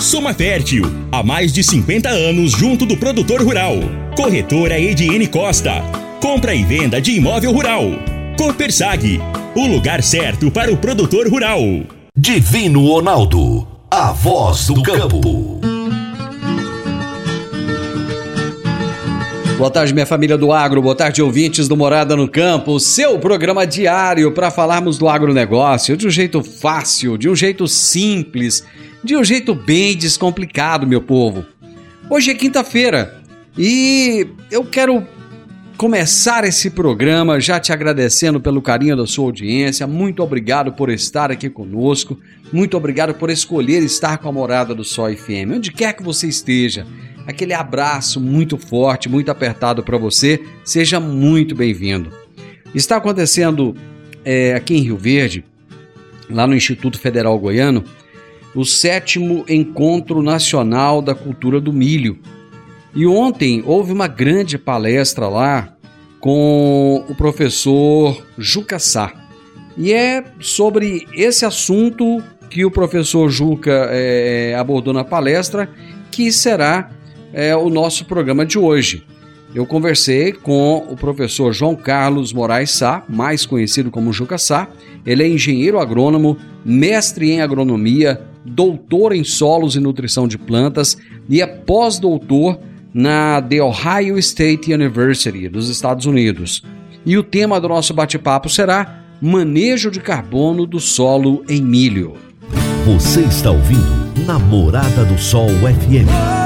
Soma Fértil. Há mais de 50 anos junto do produtor rural. Corretora Ediene Costa. Compra e venda de imóvel rural. Copersag. O lugar certo para o produtor rural. Divino Ronaldo. A voz do campo. Boa tarde, minha família do agro, boa tarde, ouvintes do Morada no Campo, seu programa diário para falarmos do agronegócio de um jeito fácil, de um jeito simples, de um jeito bem descomplicado, meu povo. Hoje é quinta-feira e eu quero começar esse programa já te agradecendo pelo carinho da sua audiência. Muito obrigado por estar aqui conosco. Muito obrigado por escolher estar com a Morada do Sol FM, onde quer que você esteja. Aquele abraço muito forte, muito apertado para você. Seja muito bem-vindo. Está acontecendo é, aqui em Rio Verde, lá no Instituto Federal Goiano, o sétimo Encontro Nacional da Cultura do Milho. E ontem houve uma grande palestra lá com o professor Juca Sá. E é sobre esse assunto que o professor Juca é, abordou na palestra que será é, o nosso programa de hoje. Eu conversei com o professor João Carlos Moraes Sá, mais conhecido como Juca Sá. Ele é engenheiro agrônomo, mestre em agronomia, doutor em solos e nutrição de plantas e é pós-doutor na The Ohio State University dos Estados Unidos. E o tema do nosso bate-papo será Manejo de carbono do solo em milho. Você está ouvindo Namorada do Sol FM.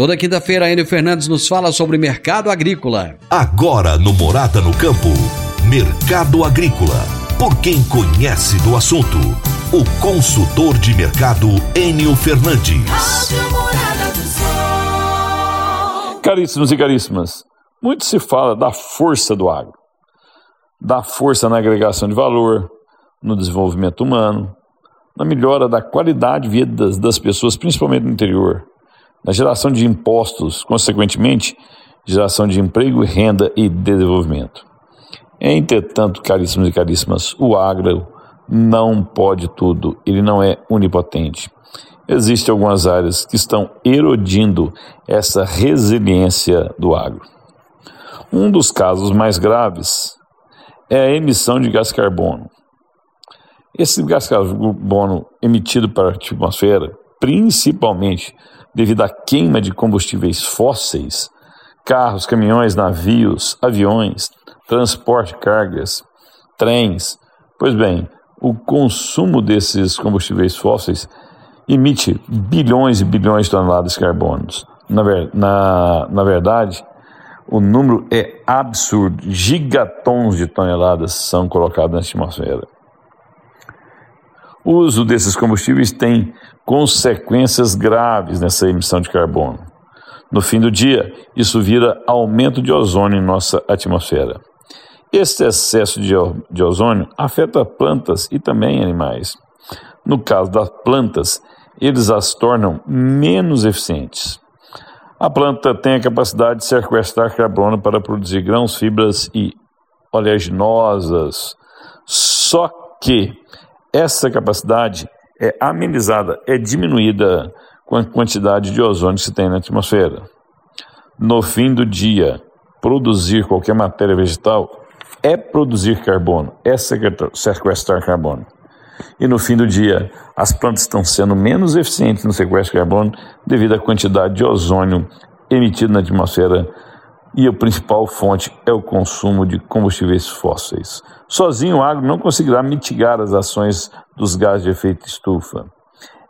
Toda quinta-feira, Enio Fernandes nos fala sobre mercado agrícola. Agora no Morada no Campo. Mercado Agrícola. Por quem conhece do assunto. O consultor de mercado Enio Fernandes. Caríssimos e caríssimas, muito se fala da força do agro, da força na agregação de valor, no desenvolvimento humano, na melhora da qualidade de vida das, das pessoas, principalmente no interior, na geração de impostos, consequentemente, geração de emprego, renda e desenvolvimento. Entretanto, caríssimos e caríssimas, o agro não pode tudo, ele não é onipotente. Existem algumas áreas que estão erodindo essa resiliência do agro. Um dos casos mais graves é a emissão de gás carbono. Esse gás carbono emitido para a atmosfera, principalmente devido à queima de combustíveis fósseis, carros, caminhões, navios, aviões, transporte de cargas, trens. Pois bem, o consumo desses combustíveis fósseis emite bilhões e bilhões de toneladas de carbono. Na, na, na verdade, o número é absurdo. Gigatons de toneladas são colocados na atmosfera. O uso desses combustíveis tem consequências graves nessa emissão de carbono. No fim do dia, isso vira aumento de ozônio em nossa atmosfera. Este excesso de, ozônio afeta plantas e também animais. No caso das plantas, eles as tornam menos eficientes. A planta tem a capacidade de sequestrar carbono para produzir grãos, fibras e oleaginosas. Só que essa capacidade é amenizada, é diminuída com a quantidade de ozônio que se tem na atmosfera. No fim do dia, produzir qualquer matéria vegetal é produzir carbono, é sequestrar carbono. E no fim do dia, as plantas estão sendo menos eficientes no sequestro de carbono devido à quantidade de ozônio emitido na atmosfera e a principal fonte é o consumo de combustíveis fósseis. Sozinho, o agro não conseguirá mitigar as ações dos gases de efeito estufa.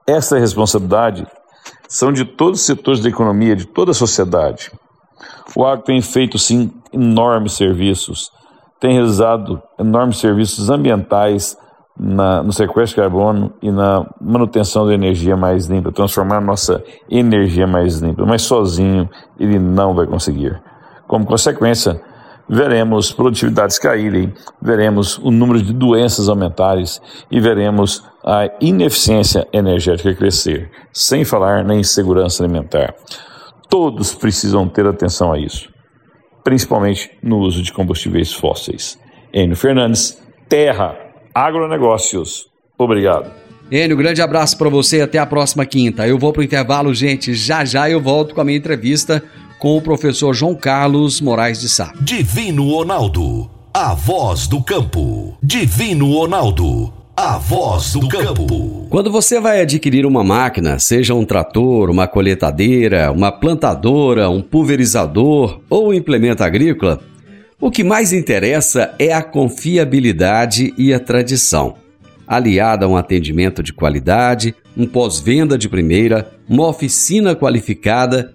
Essa responsabilidade são de todos os setores da economia, de toda a sociedade. O agro tem feito, sim, enormes serviços, tem realizado enormes serviços ambientais na, no sequestro de carbono e na manutenção da energia mais limpa, transformar a nossa energia mais limpa, mas sozinho ele não vai conseguir. Como consequência, veremos produtividades caírem, veremos o número de doenças aumentarem e veremos a ineficiência energética crescer, sem falar na insegurança alimentar. Todos precisam ter atenção a isso, principalmente no uso de combustíveis fósseis. Enio Fernandes, Terra, Agronegócios. Obrigado. Enio, grande abraço para você até a próxima quinta. Eu vou para o intervalo, gente. Já já eu volto com a minha entrevista com o professor João Carlos Moraes de Sá. Divino Ronaldo, a voz do campo. Divino Ronaldo, a voz do campo. Quando você vai adquirir uma máquina, seja um trator, uma coletadeira, uma plantadora, um pulverizador ou um implemento agrícola, o que mais interessa é a confiabilidade e a tradição, aliada a um atendimento de qualidade, um pós-venda de primeira, uma oficina qualificada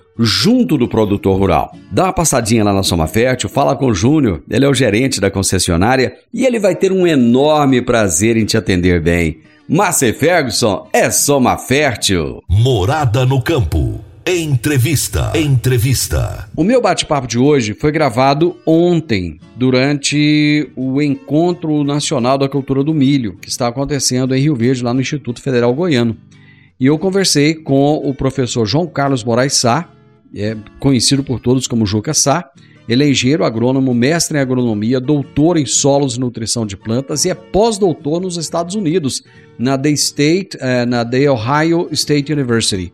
junto do produtor rural. Dá uma passadinha lá na Soma Fértil, fala com o Júnior, ele é o gerente da concessionária e ele vai ter um enorme prazer em te atender bem. Márcia Ferguson é Soma Fértil. Morada no campo. Entrevista. Entrevista. O meu bate-papo de hoje foi gravado ontem, durante o Encontro Nacional da Cultura do Milho, que está acontecendo em Rio Verde, lá no Instituto Federal Goiano. E eu conversei com o professor João Carlos Moraes Sá, é conhecido por todos como Juca Sá. Ele é engenheiro agrônomo, mestre em agronomia, doutor em solos e nutrição de plantas e é pós-doutor nos Estados Unidos, na The State, eh, na The Ohio State University.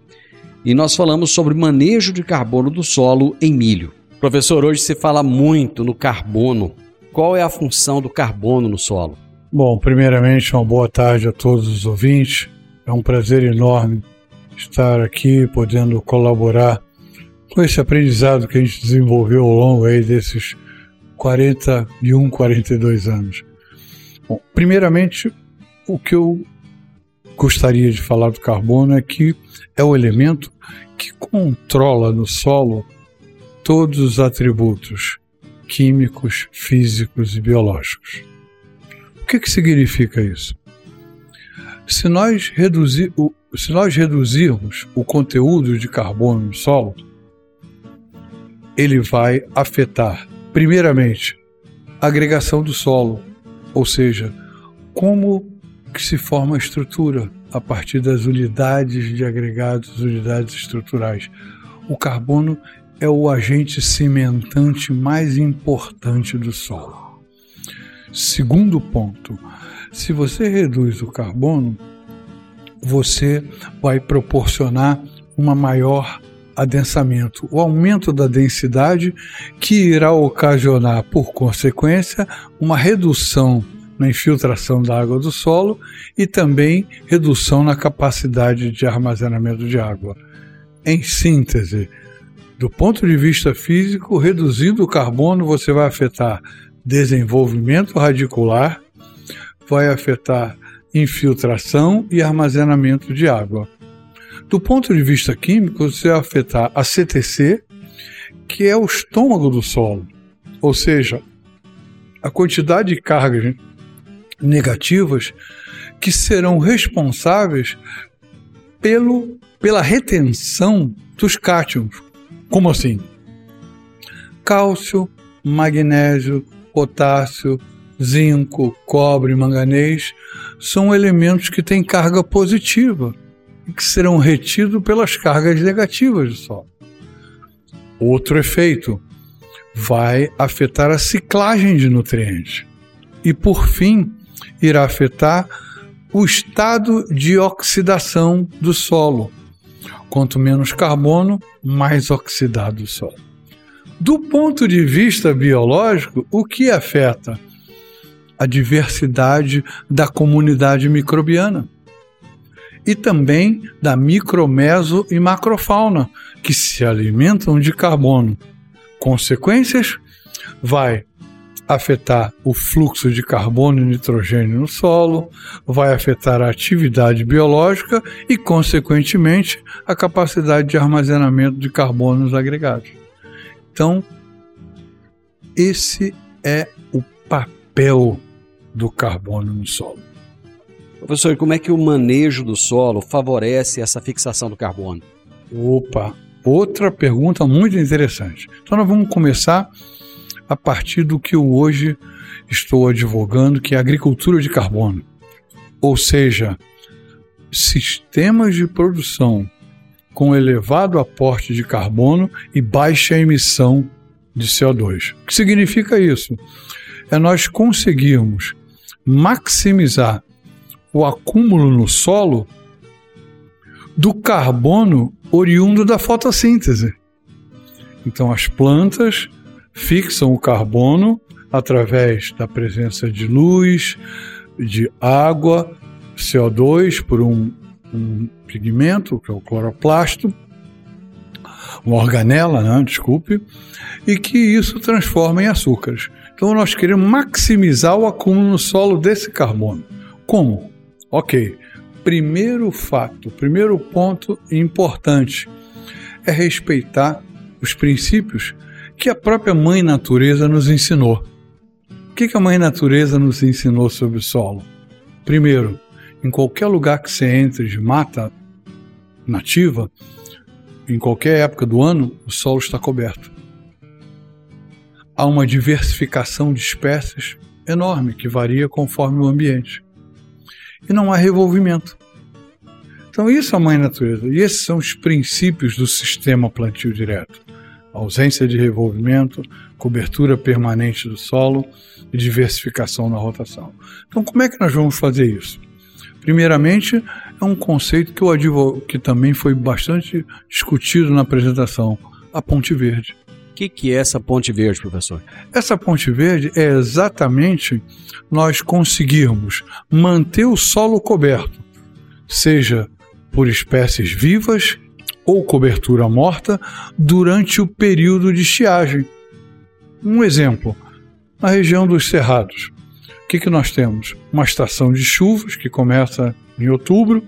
E nós falamos sobre manejo de carbono do solo em milho. Professor, hoje se fala muito no carbono. Qual é a função do carbono no solo? Bom, primeiramente, uma boa tarde a todos os ouvintes. É um prazer enorme estar aqui, podendo colaborar com esse aprendizado que a gente desenvolveu ao longo aí desses 41, 42 anos. Bom, primeiramente, o que eu gostaria de falar do carbono é que é o elemento que controla no solo todos os atributos químicos, físicos e biológicos. O que, que significa isso? Se nós, reduzir, se nós reduzirmos o conteúdo de carbono no solo, ele vai afetar, primeiramente, a agregação do solo, ou seja, como que se forma a estrutura a partir das unidades de agregados, unidades estruturais. O carbono é o agente cimentante mais importante do solo. Segundo ponto, se você reduz o carbono, você vai proporcionar uma maior adensamento, o aumento da densidade que irá ocasionar, por consequência, uma redução na infiltração da água do solo e também redução na capacidade de armazenamento de água. Em síntese, do ponto de vista físico, reduzindo o carbono, você vai afetar desenvolvimento radicular, vai afetar infiltração e armazenamento de água. Do ponto de vista químico, você vai afetar a CTC, que é o estômago do solo, ou seja, a quantidade de cargas negativas que serão responsáveis pelo, pela retenção dos cátions. Como assim? Cálcio, magnésio, potássio, zinco, cobre, manganês são elementos que têm carga positiva que serão retidos pelas cargas negativas do solo. Outro efeito vai afetar a ciclagem de nutrientes e, por fim, irá afetar o estado de oxidação do solo. Quanto menos carbono, mais oxidado o solo. Do ponto de vista biológico, o que afeta? A diversidade da comunidade microbiana e também da micromeso e macrofauna, que se alimentam de carbono. Consequências? Vai afetar o fluxo de carbono e nitrogênio no solo, vai afetar a atividade biológica e, consequentemente, a capacidade de armazenamento de carbono nos agregados. Então, esse é o papel do carbono no solo. Professor, como é que o manejo do solo favorece essa fixação do carbono? Opa, outra pergunta muito interessante. Então, nós vamos começar a partir do que eu hoje estou advogando, que é a agricultura de carbono. Ou seja, sistemas de produção com elevado aporte de carbono e baixa emissão de CO2. O que significa isso? É nós conseguirmos maximizar o acúmulo no solo do carbono oriundo da fotossíntese. Então, as plantas fixam o carbono através da presença de luz, de água, CO2 por um, um pigmento, que é o cloroplasto, uma organela, né, desculpe, e que isso transforma em açúcares. Então nós queremos maximizar o acúmulo no solo desse carbono. Como? Ok. Primeiro fato, primeiro ponto importante é respeitar os princípios que a própria Mãe Natureza nos ensinou. O que a Mãe Natureza nos ensinou sobre o solo? Primeiro, em qualquer lugar que você entre de mata nativa, em qualquer época do ano, o solo está coberto. Há uma diversificação de espécies enorme que varia conforme o ambiente. E não há revolvimento. Então, isso é a mãe natureza. E esses são os princípios do sistema plantio direto ausência de revolvimento, cobertura permanente do solo e diversificação na rotação. Então, como é que nós vamos fazer isso? Primeiramente, é um conceito que, eu que também foi bastante discutido na apresentação, a ponte verde. Que, que é essa ponte verde, professor? Essa ponte verde é exatamente nós conseguirmos manter o solo coberto, seja por espécies vivas ou cobertura morta durante o período de estiagem. Um exemplo, na região dos Cerrados. O que, que nós temos? Uma estação de chuvas que começa em outubro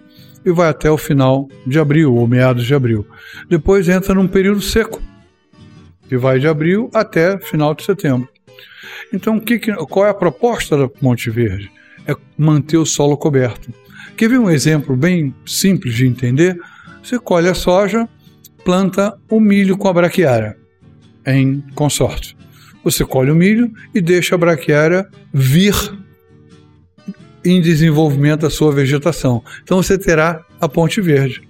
e vai até o final de abril, ou meados de abril. Depois entra num período seco, que vai de abril até final de setembro. Então, que qual é a proposta da Monte Verde? É manter o solo coberto. Quer ver um exemplo bem simples de entender? Você colhe a soja, planta o milho com a braquiária em consórcio. Você colhe o milho e deixa a braquiária vir em desenvolvimento da sua vegetação. Então você terá a ponte verde.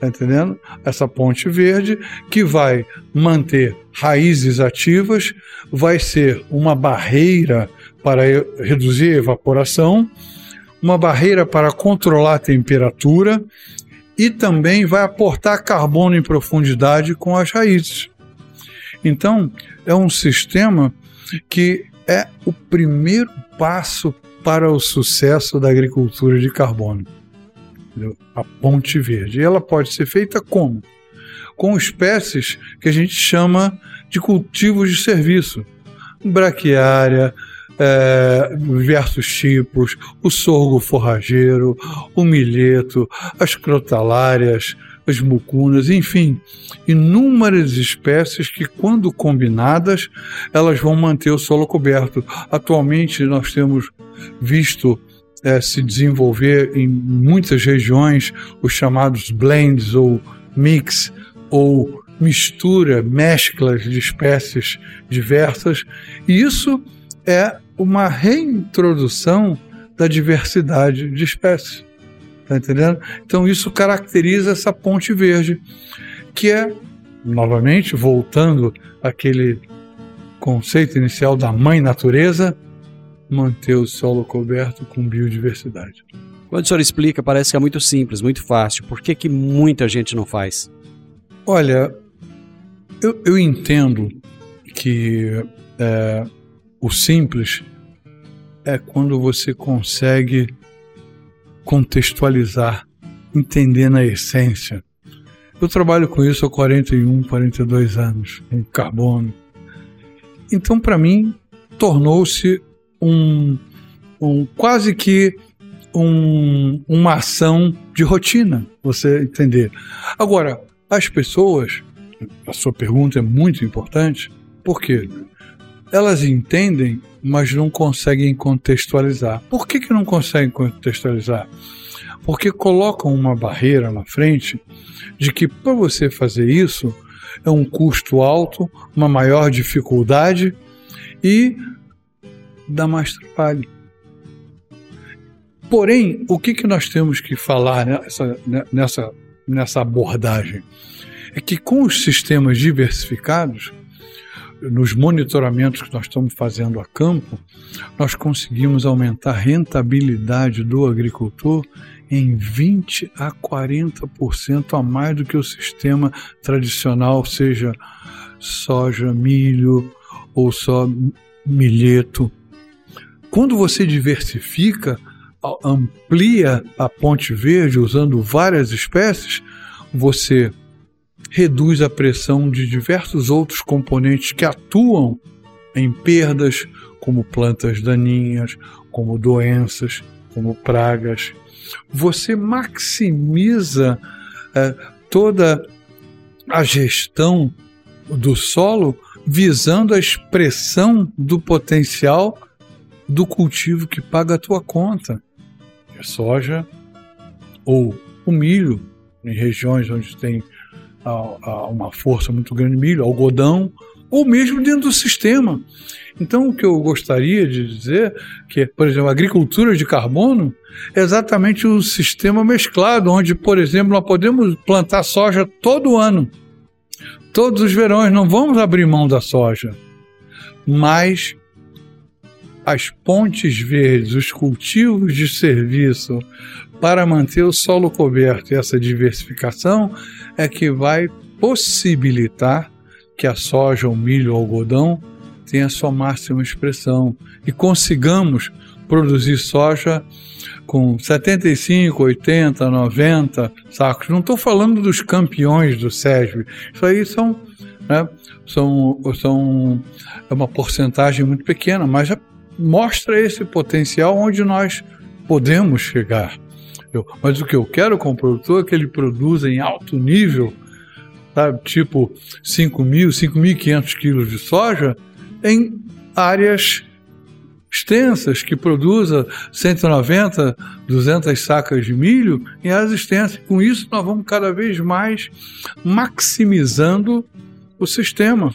Está entendendo? Essa ponte verde que vai manter raízes ativas, vai ser uma barreira para reduzir a evaporação, uma barreira para controlar a temperatura e também vai aportar carbono em profundidade com as raízes. Então, é um sistema que é o primeiro passo para o sucesso da agricultura de carbono. A ponte verde. E ela pode ser feita como? Com espécies que a gente chama de cultivos de serviço. Braquiária, é, diversos tipos, o sorgo forrageiro, o milheto, as crotalárias, as mucunas, enfim, inúmeras espécies que, quando combinadas, elas vão manter o solo coberto. Atualmente, nós temos visto é, se desenvolver em muitas regiões os chamados blends ou mix ou mistura, mesclas de espécies diversas, e isso é uma reintrodução da diversidade de espécies. Tá entendendo? Então isso caracteriza essa ponte verde, que é, novamente, voltando àquele conceito inicial da mãe natureza, manter o solo coberto com biodiversidade. Quando o senhor explica, parece que é muito simples, muito fácil. Por que, que muita gente não faz? Olha, eu, eu entendo que é, o simples é quando você consegue contextualizar, entender na essência. Eu trabalho com isso há 41, 42 anos, em carbono. Então, para mim, tornou-se um, um quase que um, uma ação de rotina, você entender. Agora, as pessoas, a sua pergunta é muito importante, por quê? Elas entendem, mas não conseguem contextualizar. Por que, que não conseguem contextualizar? Porque colocam uma barreira na frente de que para você fazer isso é um custo alto, uma maior dificuldade e dá mais trabalho. Porém, o que, que nós temos que falar nessa, nessa, nessa abordagem? É que com os sistemas diversificados, nos monitoramentos que nós estamos fazendo a campo, nós conseguimos aumentar a rentabilidade do agricultor em 20 a 40% a mais do que o sistema tradicional, seja soja, milho ou só milheto. Quando você diversifica, amplia a ponte verde usando várias espécies, você reduz a pressão de diversos outros componentes que atuam em perdas, como plantas daninhas, como doenças, como pragas. Você maximiza é, toda a gestão do solo visando a expressão do potencial do cultivo que paga a tua conta. A soja ou o milho, em regiões onde tem a, a uma força muito grande de milho, algodão, ou mesmo dentro do sistema. Então, o que eu gostaria de dizer que, por exemplo, a agricultura de carbono é exatamente o um sistema mesclado, onde, por exemplo, nós podemos plantar soja todo ano, todos os verões, não vamos abrir mão da soja, mas as pontes verdes, os cultivos de serviço para manter o solo coberto e essa diversificação é que vai possibilitar que a soja, o milho, o algodão tenha sua máxima expressão e consigamos produzir soja com 75, 80, 90 sacos. Não estou falando dos campeões do SESB. Isso aí são, né, são, são é uma porcentagem muito pequena, mas mostra esse potencial onde nós podemos chegar. Eu, mas o que eu quero com o produtor é que ele produza em alto nível, sabe, tipo 5 mil, 5.500 quilos de soja, em áreas extensas, que produza 190, 200 sacas de milho em áreas extensas. Com isso, nós vamos cada vez mais maximizando o sistema.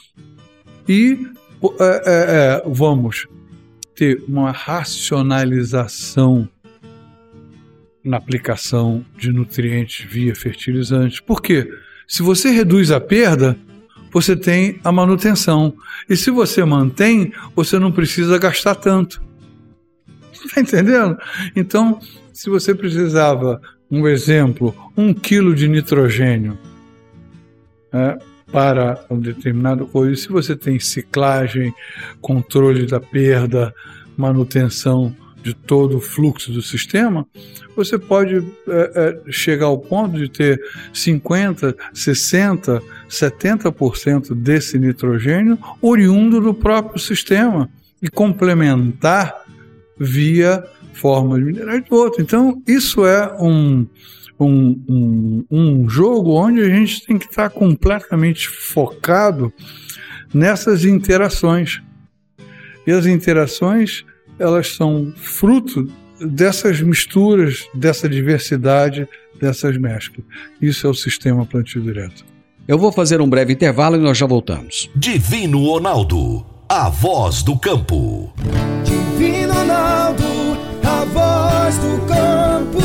E é, é, é, vamos ter uma racionalização na aplicação de nutrientes via fertilizantes. Por quê? Se você reduz a perda, você tem a manutenção. E se você mantém, você não precisa gastar tanto. Está entendendo? Então, se você precisava, um exemplo, um quilo de nitrogênio né, para um determinado coisa, se você tem ciclagem, controle da perda, manutenção de todo o fluxo do sistema, você pode é, é, chegar ao ponto de ter 50, 60, 70% desse nitrogênio oriundo do próprio sistema e complementar via formas de minerais do outro. Então, isso é um, um, um, um jogo onde a gente tem que estar completamente focado nessas interações. E as interações, elas são fruto dessas misturas, dessa diversidade, dessas mesclas. Isso é o sistema plantio direto. Eu vou fazer um breve intervalo e nós já voltamos. Divino Ronaldo, a voz do campo. Divino Ronaldo, a voz do campo.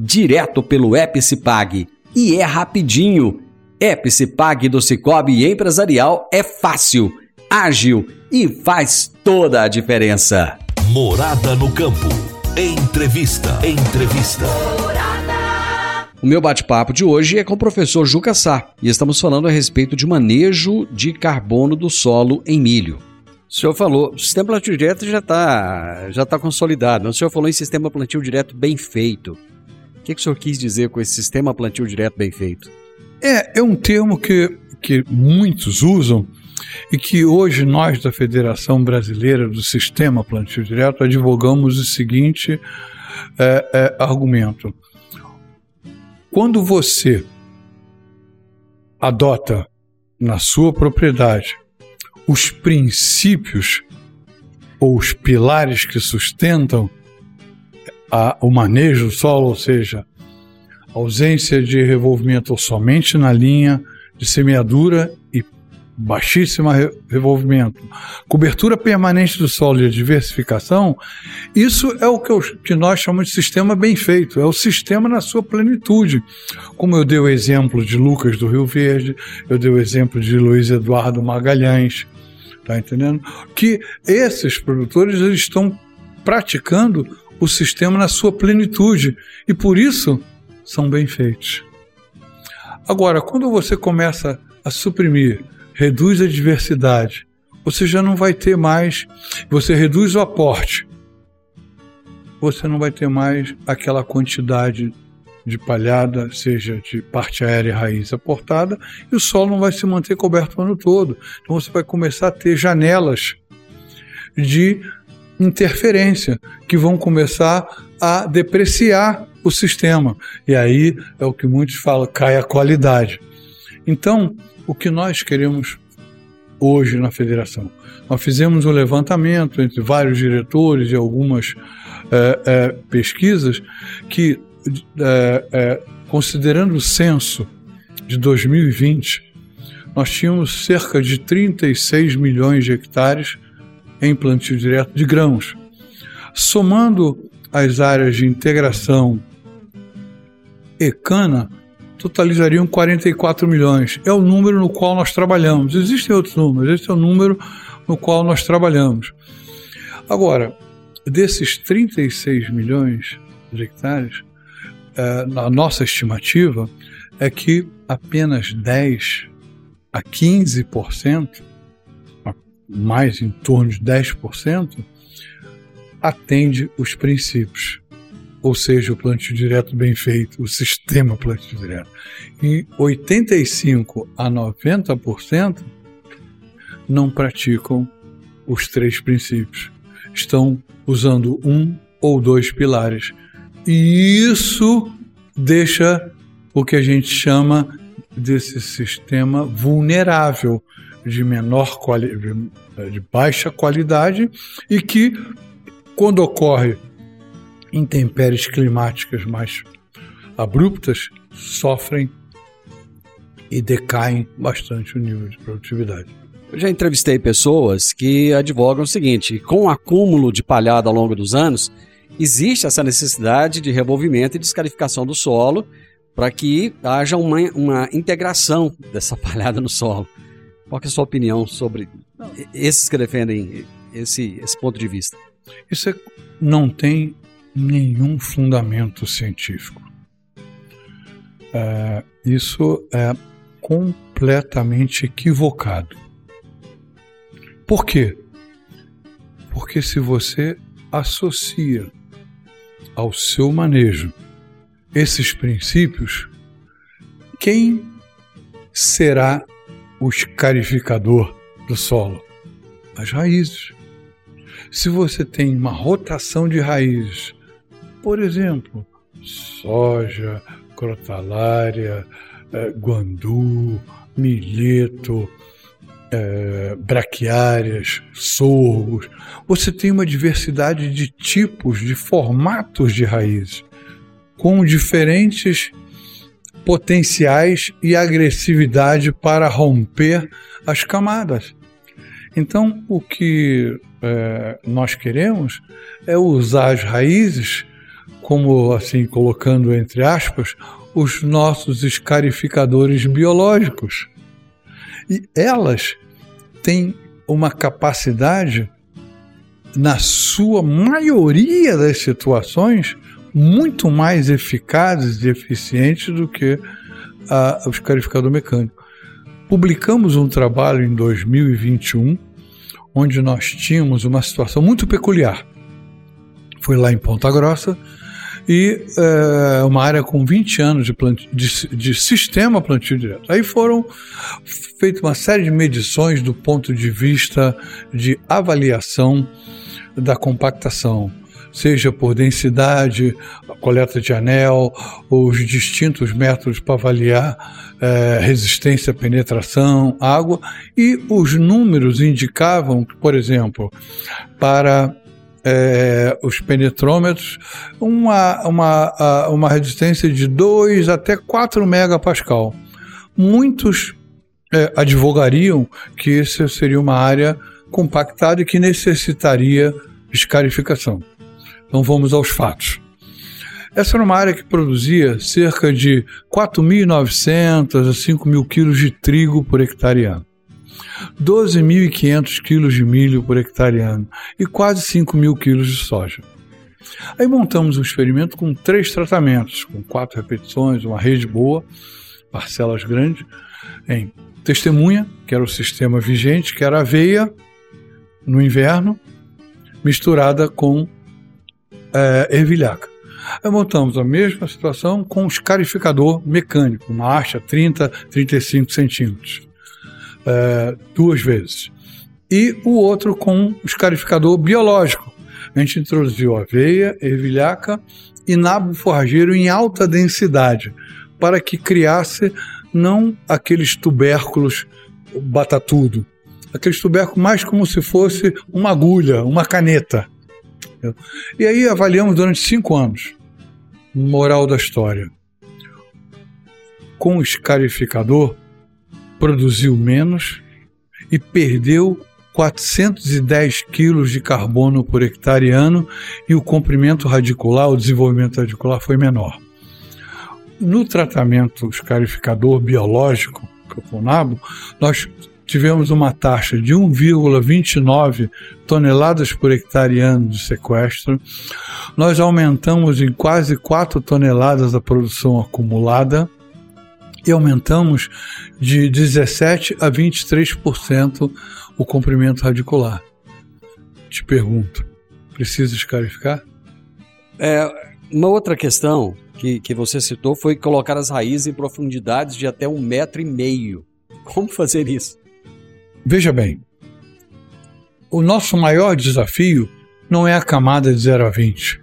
direto pelo Epicipag. E é rapidinho. Epicipag do Cicobi Empresarial é fácil, ágil e faz toda a diferença. Morada no campo. Entrevista. Entrevista. O meu bate-papo de hoje é com o professor Juca Sá e estamos falando a respeito de manejo de carbono do solo em milho. O senhor falou, o sistema plantio direto já está já tá consolidado. mas O senhor falou em sistema plantio direto bem feito. Que, que o senhor quis dizer com esse sistema plantio direto bem feito? É, é um termo que, que muitos usam e que hoje nós da Federação Brasileira do Sistema Plantio Direto advogamos o seguinte é, é, argumento. Quando você adota na sua propriedade os princípios ou os pilares que sustentam a, o manejo do solo, ou seja, ausência de revolvimento somente na linha de semeadura e baixíssimo re revolvimento, cobertura permanente do solo e a diversificação, isso é o que, eu, que nós chamamos de sistema bem feito, é o sistema na sua plenitude. Como eu dei o exemplo de Lucas do Rio Verde, eu dei o exemplo de Luiz Eduardo Magalhães, tá entendendo? Que esses produtores eles estão praticando o sistema na sua plenitude e por isso são bem feitos. Agora, quando você começa a suprimir reduz a diversidade. Você já não vai ter mais, você reduz o aporte. Você não vai ter mais aquela quantidade de palhada, seja de parte aérea e raiz aportada, e o solo não vai se manter coberto o ano todo. Então você vai começar a ter janelas de interferência que vão começar a depreciar o sistema. E aí é o que muitos falam, cai a qualidade. Então, o que nós queremos hoje na federação. Nós fizemos um levantamento entre vários diretores e algumas é, é, pesquisas que, é, considerando o censo de 2020, nós tínhamos cerca de 36 milhões de hectares em plantio direto de grãos. Somando as áreas de integração e cana, totalizariam 44 milhões. É o número no qual nós trabalhamos. Existem outros números, esse é o número no qual nós trabalhamos. Agora, desses 36 milhões de hectares, é, nossa estimativa é que apenas 10 a 15%, mais em torno de 10%, atende os princípios ou seja, o plantio direto bem feito, o sistema plantio direto. E 85 a 90% não praticam os três princípios. Estão usando um ou dois pilares. E isso deixa o que a gente chama desse sistema vulnerável, de menor qualidade, de baixa qualidade e que quando ocorre intempéries climáticas mais abruptas sofrem e decaem bastante o nível de produtividade. Eu já entrevistei pessoas que advogam o seguinte: com o acúmulo de palhada ao longo dos anos, existe essa necessidade de revolvimento e descalificação do solo para que haja uma, uma integração dessa palhada no solo. Qual é a sua opinião sobre esses que defendem esse, esse ponto de vista? Isso é, não tem nenhum fundamento científico. É, isso é completamente equivocado. Por quê? Porque se você associa ao seu manejo esses princípios, quem será o escarificador do solo? As raízes. Se você tem uma rotação de raízes, por exemplo, soja, crotalária, eh, guandu, milheto, eh, braquiárias, sorgos, você tem uma diversidade de tipos, de formatos de raízes, com diferentes potenciais e agressividade para romper as camadas. Então, o que é, nós queremos é usar as raízes, como assim, colocando entre aspas, os nossos escarificadores biológicos. E elas têm uma capacidade, na sua maioria das situações, muito mais eficazes e eficientes do que a, o escarificador mecânico. Publicamos um trabalho em 2021 onde nós tínhamos uma situação muito peculiar. Foi lá em Ponta Grossa e é, uma área com 20 anos de, de, de sistema plantio direto. Aí foram feitas uma série de medições do ponto de vista de avaliação da compactação seja por densidade, coleta de anel, os distintos métodos para avaliar é, resistência, penetração, água, e os números indicavam, por exemplo, para é, os penetrômetros, uma, uma, uma resistência de 2 até 4 megapascal. Muitos é, advogariam que isso seria uma área compactada e que necessitaria escarificação. Então vamos aos fatos. Essa era uma área que produzia cerca de 4.900 a 5.000 quilos de trigo por hectare ano, 12.500 quilos de milho por hectare ano e quase 5.000 quilos de soja. Aí montamos um experimento com três tratamentos, com quatro repetições, uma rede boa, parcelas grandes, em testemunha, que era o sistema vigente, que era aveia no inverno, misturada com é, ervilhaca. Aí montamos a mesma situação com um escarificador mecânico, uma haste 30, 35 centímetros, é, duas vezes. E o outro com um escarificador biológico. A gente introduziu aveia, ervilhaca e nabo forrageiro em alta densidade, para que criasse não aqueles tubérculos batatudo, aqueles tubérculos mais como se fosse uma agulha, uma caneta. E aí avaliamos durante cinco anos. Moral da história. Com o escarificador, produziu menos e perdeu 410 quilos de carbono por hectare ano e o comprimento radicular, o desenvolvimento radicular foi menor. No tratamento escarificador biológico, que é o CONABO, nós tivemos uma taxa de 1,29 toneladas por hectare ano de sequestro. Nós aumentamos em quase 4 toneladas a produção acumulada e aumentamos de 17 a 23% o comprimento radicular. Te pergunto, precisa escarificar? É, uma outra questão que, que você citou foi colocar as raízes em profundidades de até um metro e meio. Como fazer isso? Veja bem, o nosso maior desafio não é a camada de 0 a 20,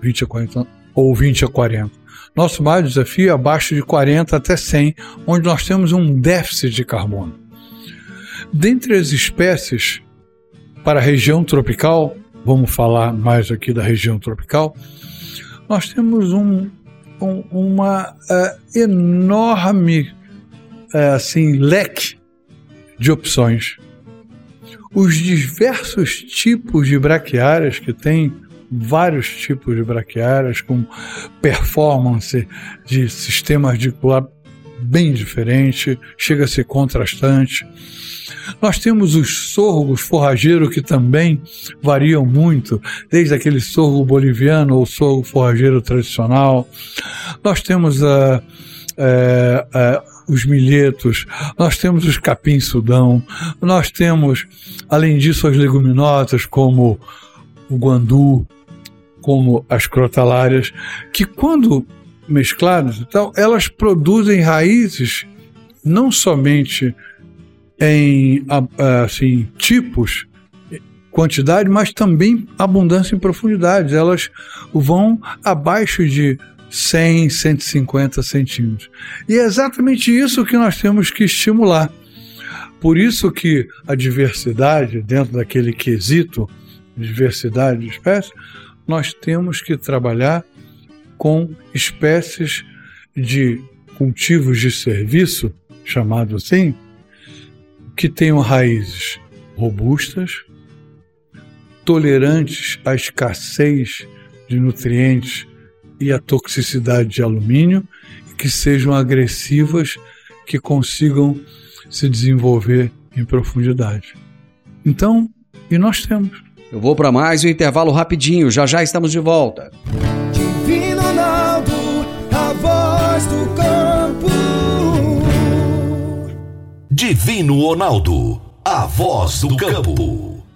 20 a 40 ou 20 a 40. Nosso maior desafio é abaixo de 40 até 100, onde nós temos um déficit de carbono. Dentre as espécies para a região tropical, vamos falar mais aqui da região tropical, nós temos um, um uma uh, enorme uh, assim leque de opções. Os diversos tipos de braquiárias que tem vários tipos de braquiárias com performance de sistema radicular bem diferente, chega a ser contrastante. Nós temos os sorgos forrageiro que também variam muito, desde aquele sorgo boliviano ou sorgo forrageiro tradicional. Nós temos a. Uh, uh, os milhetos, nós temos os capim sudão, nós temos, além disso, as leguminosas como o guandu, como as crotalárias, que quando mescladas, então, elas produzem raízes não somente em assim, tipos, quantidade, mas também abundância em profundidade. Elas vão abaixo de 100, 150 centímetros. E é exatamente isso que nós temos que estimular. Por isso que a diversidade, dentro daquele quesito, diversidade de espécies, nós temos que trabalhar com espécies de cultivos de serviço, chamado assim, que tenham raízes robustas, tolerantes à escassez de nutrientes e à toxicidade de alumínio, que sejam agressivas, que consigam se desenvolver em profundidade. Então, e nós temos. Eu vou para mais um intervalo rapidinho, já já estamos de volta. Divino Ronaldo, a voz do campo. Divino Ronaldo, a voz do campo.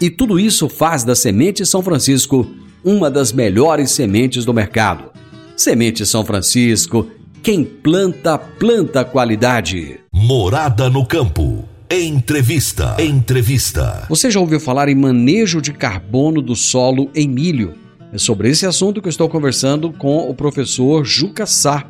e tudo isso faz da Semente São Francisco uma das melhores sementes do mercado. Semente São Francisco, quem planta, planta qualidade. Morada no campo. Entrevista. Entrevista. Você já ouviu falar em manejo de carbono do solo em milho? É sobre esse assunto que eu estou conversando com o professor Juca Sá,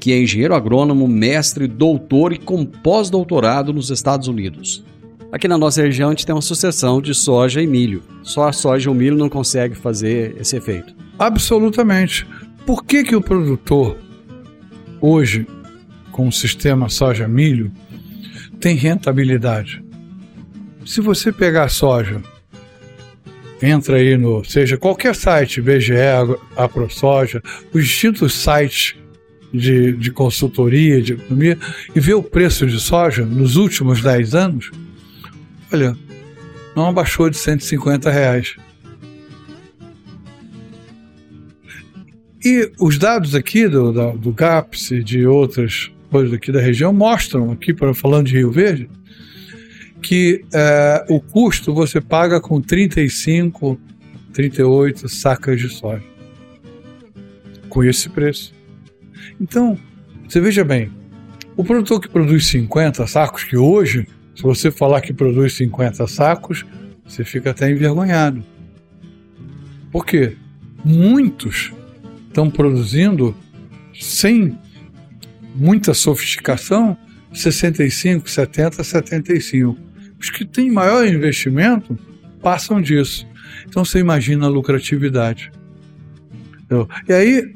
que é engenheiro agrônomo, mestre, doutor e com pós-doutorado nos Estados Unidos. Aqui na nossa região a gente tem uma sucessão de soja e milho. Só a soja e o milho não consegue fazer esse efeito. Absolutamente. Por que, que o produtor, hoje, com o sistema soja-milho, tem rentabilidade? Se você pegar soja, entra aí no, seja qualquer site, BGE, AproSoja, os distintos sites de, de consultoria, de economia, e vê o preço de soja nos últimos 10 anos, olha, não abaixou de 150 reais. E os dados aqui do, do, do GAPS e de outras coisas aqui da região mostram, aqui falando de Rio Verde, que é, o custo você paga com 35, 38 sacas de soja. Com esse preço. Então, você veja bem, o produtor que produz 50 sacos, que hoje se você falar que produz 50 sacos, você fica até envergonhado. Por quê? Muitos estão produzindo sem muita sofisticação 65, 70, 75. Os que têm maior investimento passam disso. Então você imagina a lucratividade. E aí,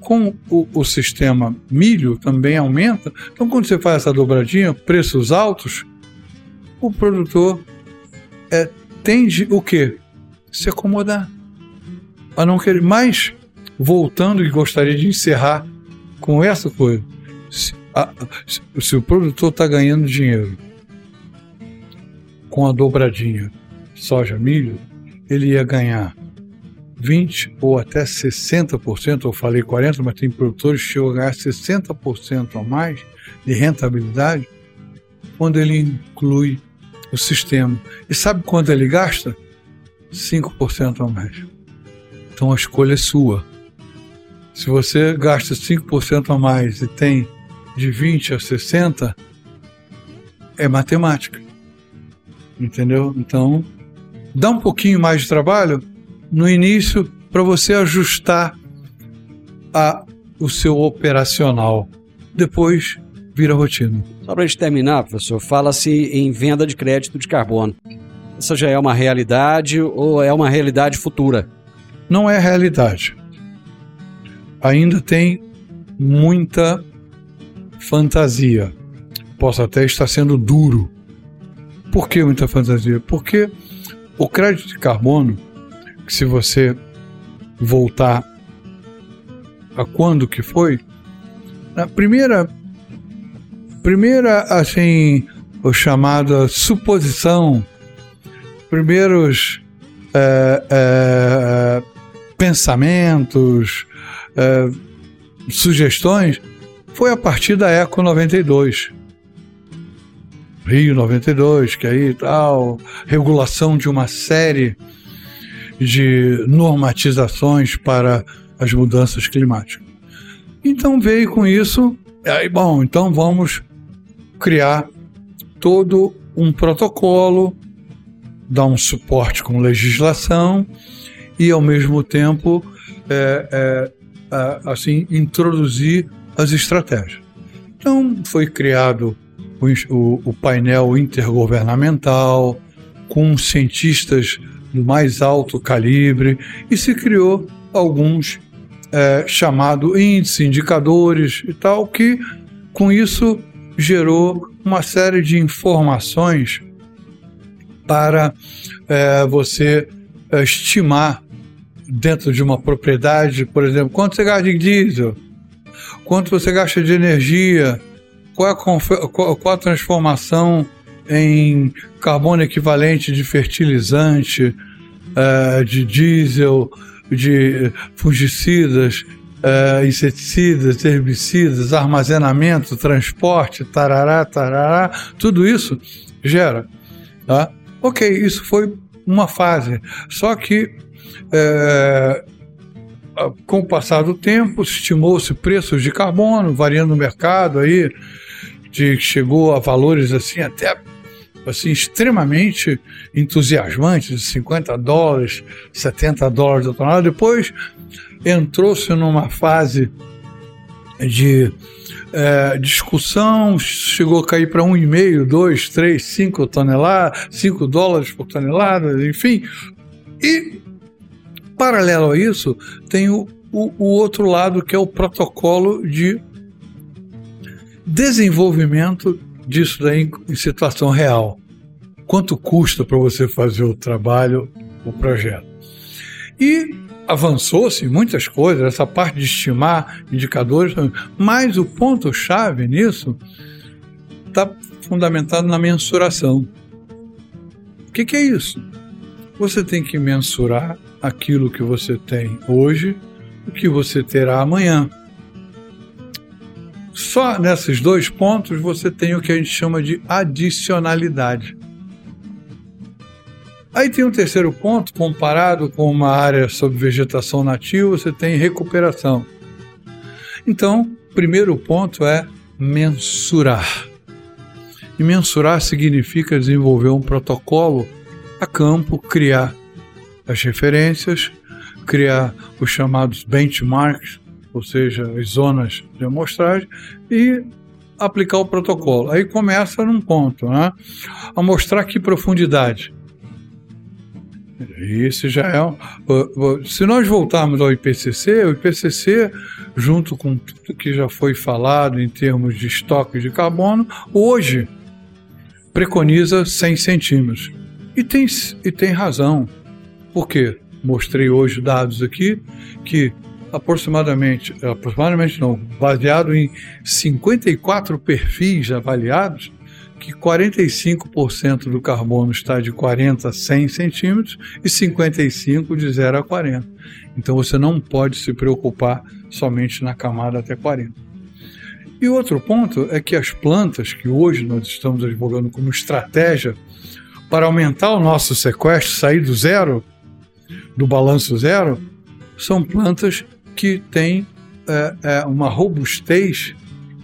com o, o, sistema milho também aumenta. Então, quando você faz essa dobradinha, preços altos, o produtor é, tende o quê? Se acomodar. A não querer. Mas, voltando e gostaria de encerrar com essa coisa. Se, a, se o produtor está ganhando dinheiro com a dobradinha soja-milho, ele ia ganhar 20% ou até 60%, eu falei 40%, mas tem produtores que chegam a ganhar 60% a mais de rentabilidade quando ele inclui o sistema. E sabe quanto ele gasta? 5% a mais. Então a escolha é sua. Se você gasta 5% a mais e tem de 20 a 60, é matemática. Entendeu? Então, dá um pouquinho mais de trabalho no início para você ajustar a, o seu operacional. Depois vira rotina. Só para a gente terminar, professor, fala-se em venda de crédito de carbono. Essa já é uma realidade ou é uma realidade futura? Não é realidade. Ainda tem muita fantasia. Posso até estar sendo duro. Por que muita fantasia? Porque o crédito de carbono, se você voltar a quando que foi, na primeira primeira assim, o chamada suposição, primeiros é, é, pensamentos, é, sugestões, foi a partir da Eco 92. Rio 92, que aí tal, regulação de uma série de normatizações para as mudanças climáticas. Então veio com isso, aí bom, então vamos criar todo um protocolo, dar um suporte com legislação e ao mesmo tempo é, é, assim introduzir as estratégias. Então foi criado o, o, painel intergovernamental com cientistas do mais alto calibre e se criou alguns é, chamado índice, indicadores e tal, que com isso gerou uma série de informações para é, você é, estimar dentro de uma propriedade, por exemplo, quanto você gasta de diesel, quanto você gasta de energia, qual a, qual, qual a transformação em carbono equivalente de fertilizante, uh, de diesel, de fungicidas, uh, inseticidas, herbicidas, armazenamento, transporte, tarará, tarará, tudo isso gera. Tá? Ok, isso foi uma fase. Só que é, com o passar do tempo, estimou-se preços de carbono, variando no mercado aí, de chegou a valores assim até assim extremamente entusiasmantes, 50 dólares, 70 dólares a tonelada. Depois entrou-se numa fase de é, discussão, chegou a cair para 1,5, 2, 3, 5 toneladas, 5 dólares por tonelada, enfim. E, paralelo a isso, tem o, o, o outro lado que é o protocolo de desenvolvimento disso daí em situação real. Quanto custa para você fazer o trabalho, o projeto? E avançou-se muitas coisas, essa parte de estimar indicadores, mas o ponto-chave nisso está fundamentado na mensuração. O que, que é isso? Você tem que mensurar aquilo que você tem hoje, o que você terá amanhã. Só nesses dois pontos você tem o que a gente chama de adicionalidade. Aí tem um terceiro ponto, comparado com uma área sob vegetação nativa, você tem recuperação. Então, primeiro ponto é mensurar. E mensurar significa desenvolver um protocolo a campo, criar as referências, criar os chamados benchmarks, ou seja, as zonas de amostragem, e aplicar o protocolo. Aí começa num ponto, né? A mostrar que profundidade. Isso já é. Se nós voltarmos ao IPCC, o IPCC, junto com tudo que já foi falado em termos de estoque de carbono, hoje preconiza 100 centímetros. E tem, e tem razão. Por quê? Mostrei hoje dados aqui que aproximadamente, aproximadamente não, baseado em 54 perfis avaliados, que 45% do carbono está de 40 a 100 centímetros e 55% de 0 a 40. Então você não pode se preocupar somente na camada até 40. E outro ponto é que as plantas, que hoje nós estamos advogando como estratégia para aumentar o nosso sequestro, sair do zero, do balanço zero, são plantas que têm é, é, uma robustez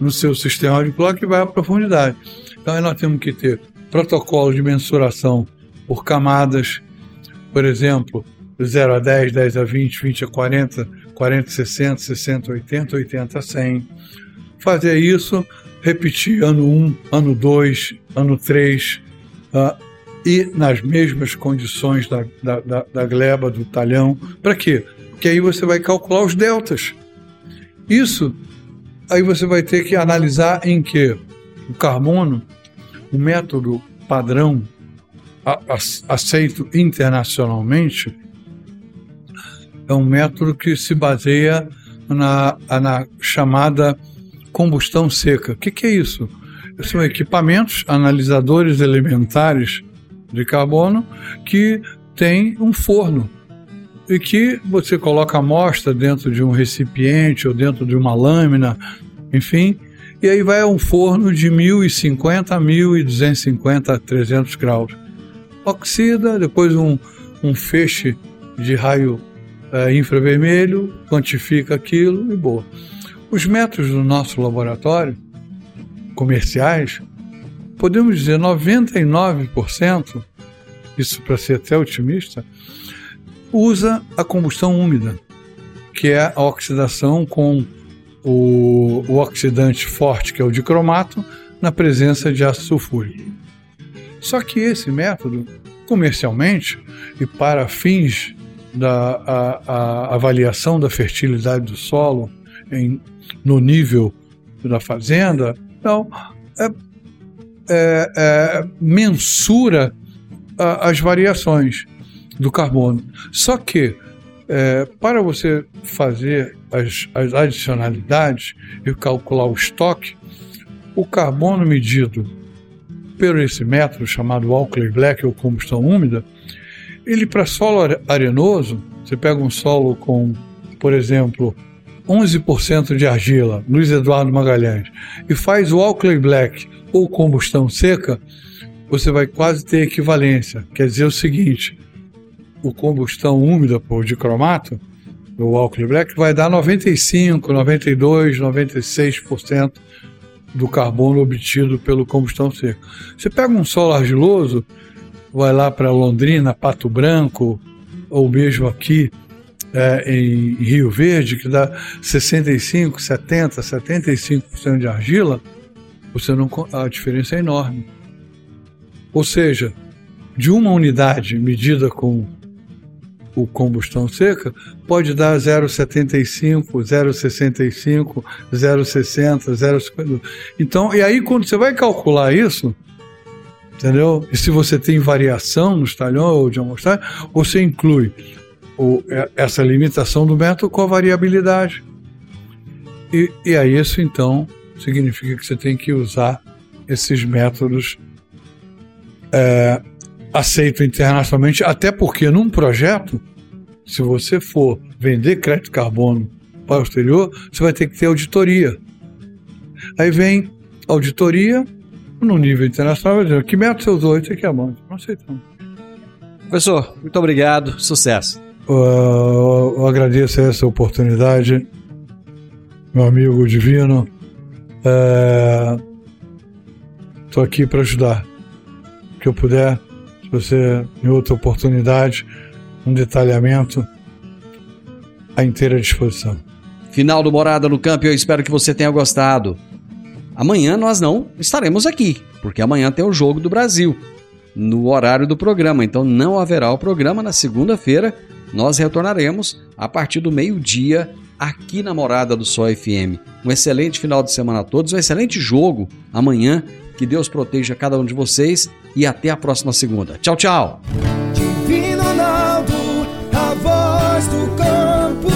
no seu sistema de que vai à profundidade. Então nós temos que ter protocolo de mensuração por camadas, por exemplo, 0 a 10, 10 a 20, 20 a 40, 40 a 60, 60 a 80, 80 a 100. Fazer isso repetir ano 1, um, ano 2, ano 3, uh, e nas mesmas condições da, da, da, da gleba, do talhão. Para quê? Porque aí você vai calcular os deltas. Isso aí você vai ter que analisar em que o carbono, o método padrão aceito internacionalmente, é um método que se baseia na, na chamada combustão seca. O que, que é isso? São equipamentos analisadores elementares de carbono que tem um forno e que você coloca a amostra dentro de um recipiente ou dentro de uma lâmina, enfim, e aí vai a um forno de 1050 a 1250 a 300 graus. Oxida, depois um, um feixe de raio é, infravermelho, quantifica aquilo e boa. Os métodos do nosso laboratório, comerciais, podemos dizer 99%, isso para ser até otimista, usa a combustão úmida, que é a oxidação com o, o oxidante forte, que é o dicromato, na presença de ácido sulfúrico. Só que esse método, comercialmente e para fins da a, a avaliação da fertilidade do solo em, no nível da fazenda, então, é, é, é, mensura a, as variações do carbono. Só que, é, para você fazer as, as adicionalidades e calcular o estoque, o carbono medido por esse método chamado Alkley Black ou combustão úmida, ele para solo arenoso, você pega um solo com, por exemplo, 11% de argila, Luiz Eduardo Magalhães, e faz o Alkley Black ou combustão seca, você vai quase ter equivalência. Quer dizer o seguinte: o combustão úmida por dicromato, o Alkley Black, vai dar 95, 92, 96% do carbono obtido pelo combustão seca. Você pega um solo argiloso, vai lá para Londrina, Pato Branco, ou mesmo aqui é, em Rio Verde, que dá 65, 70, 75% de argila, você não, a diferença é enorme. Ou seja, de uma unidade medida com o combustão seca, pode dar 0,75, 0,65, 0,60, 0,50. Então, e aí quando você vai calcular isso, entendeu? E se você tem variação no talhão ou de amostragem, você inclui o, é, essa limitação do método com a variabilidade. E, e aí isso então significa que você tem que usar esses métodos é, aceito internacionalmente, até porque num projeto, se você for vender crédito carbono para o exterior, você vai ter que ter auditoria. Aí vem auditoria no nível internacional, dizer, que método você usou? Isso aqui é bom. Não aceitamos. Professor, muito obrigado, sucesso. Uh, eu agradeço essa oportunidade, meu amigo divino. Estou é, aqui para ajudar. O que eu puder, você em outra oportunidade, um detalhamento à inteira disposição. Final do Morada no Campo, eu espero que você tenha gostado. Amanhã nós não estaremos aqui, porque amanhã tem o Jogo do Brasil, no horário do programa, então não haverá o programa na segunda-feira. Nós retornaremos a partir do meio-dia aqui na Morada do Sol FM. Um excelente final de semana a todos, um excelente jogo amanhã. Que Deus proteja cada um de vocês e até a próxima segunda. Tchau, tchau. Divino Ronaldo, a voz do campo.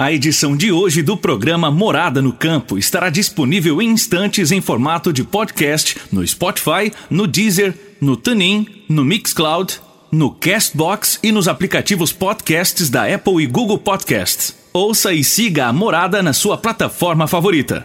A edição de hoje do programa Morada no Campo estará disponível em instantes em formato de podcast no Spotify, no Deezer, no TuneIn, no Mixcloud no Castbox e nos aplicativos podcasts da Apple e Google Podcasts. Ouça e siga a Morada na sua plataforma favorita.